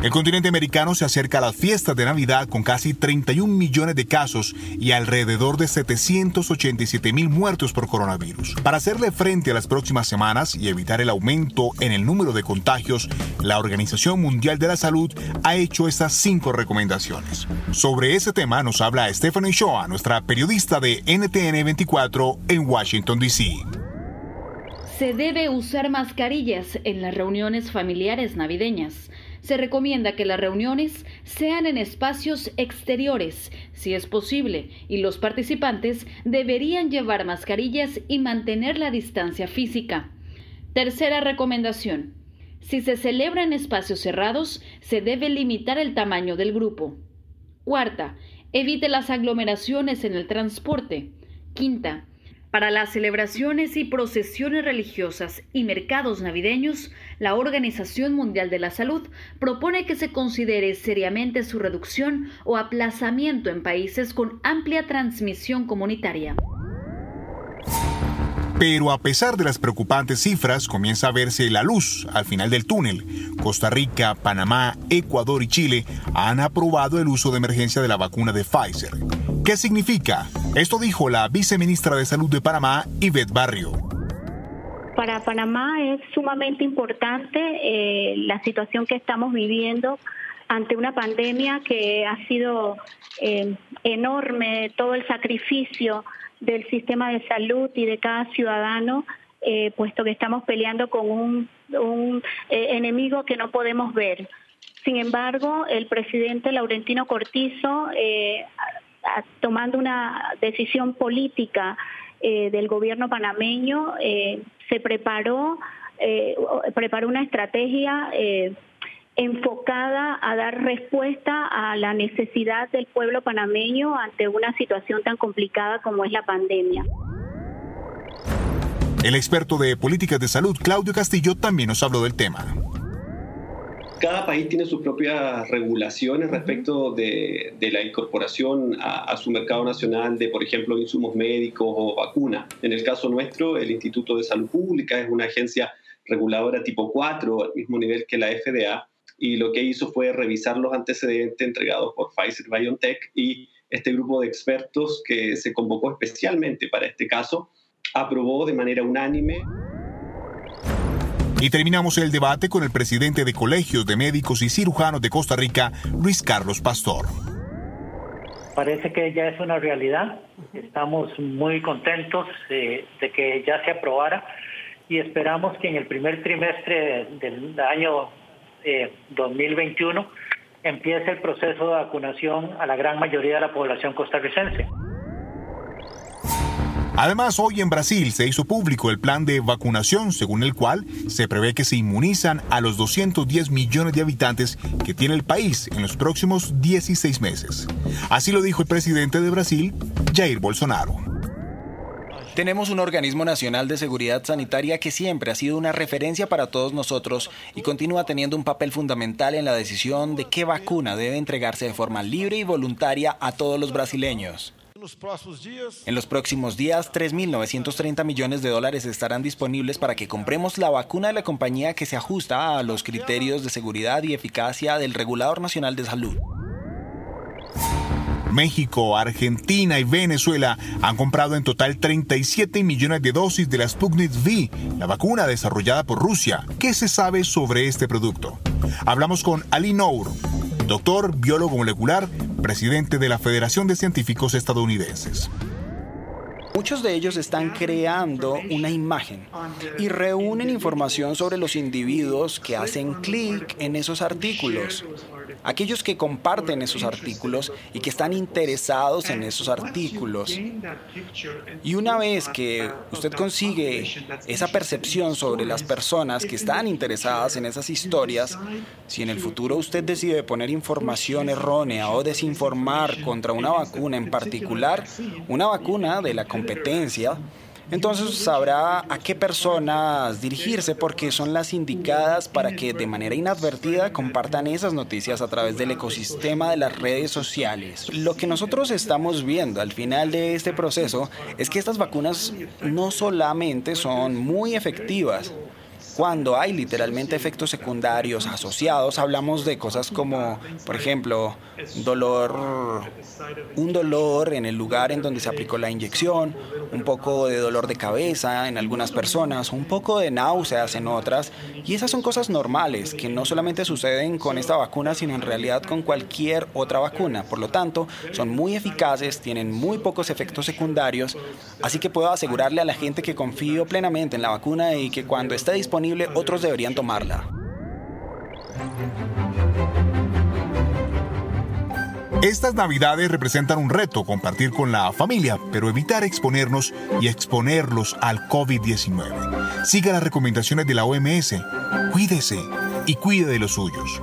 El continente americano se acerca a las fiestas de Navidad con casi 31 millones de casos y alrededor de 787 mil muertos por coronavirus. Para hacerle frente a las próximas semanas y evitar el aumento en el número de contagios, la Organización Mundial de la Salud ha hecho estas cinco recomendaciones. Sobre ese tema nos habla Stephanie Shoa, nuestra periodista de NTN 24 en Washington, D.C. Se debe usar mascarillas en las reuniones familiares navideñas se recomienda que las reuniones sean en espacios exteriores, si es posible, y los participantes deberían llevar mascarillas y mantener la distancia física. Tercera recomendación. Si se celebra en espacios cerrados, se debe limitar el tamaño del grupo. Cuarta, evite las aglomeraciones en el transporte. Quinta, para las celebraciones y procesiones religiosas y mercados navideños, la Organización Mundial de la Salud propone que se considere seriamente su reducción o aplazamiento en países con amplia transmisión comunitaria. Pero a pesar de las preocupantes cifras, comienza a verse la luz al final del túnel. Costa Rica, Panamá, Ecuador y Chile han aprobado el uso de emergencia de la vacuna de Pfizer. ¿Qué significa? Esto dijo la viceministra de Salud de Panamá, Yvette Barrio. Para Panamá es sumamente importante eh, la situación que estamos viviendo ante una pandemia que ha sido eh, enorme, todo el sacrificio del sistema de salud y de cada ciudadano, eh, puesto que estamos peleando con un, un enemigo que no podemos ver. Sin embargo, el presidente Laurentino Cortizo tomando una decisión política eh, del gobierno panameño, eh, se preparó, eh, preparó una estrategia enfocada a dar respuesta a la necesidad del pueblo panameño ante una situación tan complicada como es la pandemia. El experto de políticas de salud, Claudio Castillo, también nos habló del tema. Cada país tiene sus propias regulaciones respecto de, la incorporación a, su mercado nacional de, por ejemplo, insumos médicos o vacunas. En el caso nuestro, el Instituto de Salud Pública es una agencia reguladora tipo 4, al mismo nivel que la FDA, y lo que hizo fue revisar los antecedentes entregados por Pfizer BioNTech y este grupo de expertos que se convocó especialmente para este caso aprobó de manera unánime y terminamos el debate con el presidente de Colegios de Médicos y Cirujanos de Costa Rica, Luis Carlos Pastor. Parece que ya es una realidad. Estamos muy contentos de, que ya se aprobara y esperamos que en el primer trimestre del año 2021 eh, empiece el proceso de vacunación a la gran mayoría de la población costarricense. Además, hoy en Brasil se hizo público el plan de vacunación según el cual se prevé que se inmunizan a los 210 millones de habitantes que tiene el país en los próximos 16 meses. Así lo dijo el presidente de Brasil, Jair Bolsonaro. Tenemos un organismo nacional de seguridad sanitaria que siempre ha sido una referencia para todos nosotros y continúa teniendo un papel fundamental en la decisión de qué vacuna debe entregarse de forma libre y voluntaria a todos los brasileños. En los próximos días, 3.930 millones de dólares estarán disponibles para que compremos la vacuna de la compañía que se ajusta a los criterios de seguridad y eficacia del Regulador Nacional de Salud. México, Argentina y Venezuela han comprado en total 37 millones de dosis de la Sputnik V, la vacuna desarrollada por Rusia. ¿Qué se sabe sobre este producto? Hablamos con Ali Nour, doctor, biólogo molecular, presidente de la Federación de Científicos Estadounidenses. Muchos de ellos están creando una imagen y reúnen información sobre los individuos que hacen clic en esos artículos aquellos que comparten esos artículos y que están interesados en esos artículos. Y una vez que usted consigue esa percepción sobre las personas que están interesadas en esas historias, si en el futuro usted decide poner información errónea o desinformar contra una vacuna en particular, una vacuna de la competencia, entonces sabrá a qué personas dirigirse porque son las indicadas para que de manera inadvertida compartan esas noticias a través del ecosistema de las redes sociales. Lo que nosotros estamos viendo al final de este proceso es que estas vacunas no solamente son muy efectivas, cuando hay literalmente efectos secundarios asociados, hablamos de cosas como, por ejemplo, dolor, un dolor en el lugar en donde se aplicó la inyección, un poco de dolor de cabeza en algunas personas, un poco de náuseas en otras, y esas son cosas normales que no solamente suceden con esta vacuna, sino en realidad con cualquier otra vacuna. Por lo tanto, son muy eficaces, tienen muy pocos efectos secundarios, así que puedo asegurarle a la gente que confío plenamente en la vacuna y que cuando esté disponible otros deberían tomarla. Estas navidades representan un reto compartir con la familia, pero evitar exponernos y exponerlos al COVID-19. Siga las recomendaciones de la OMS, cuídese y cuide de los suyos.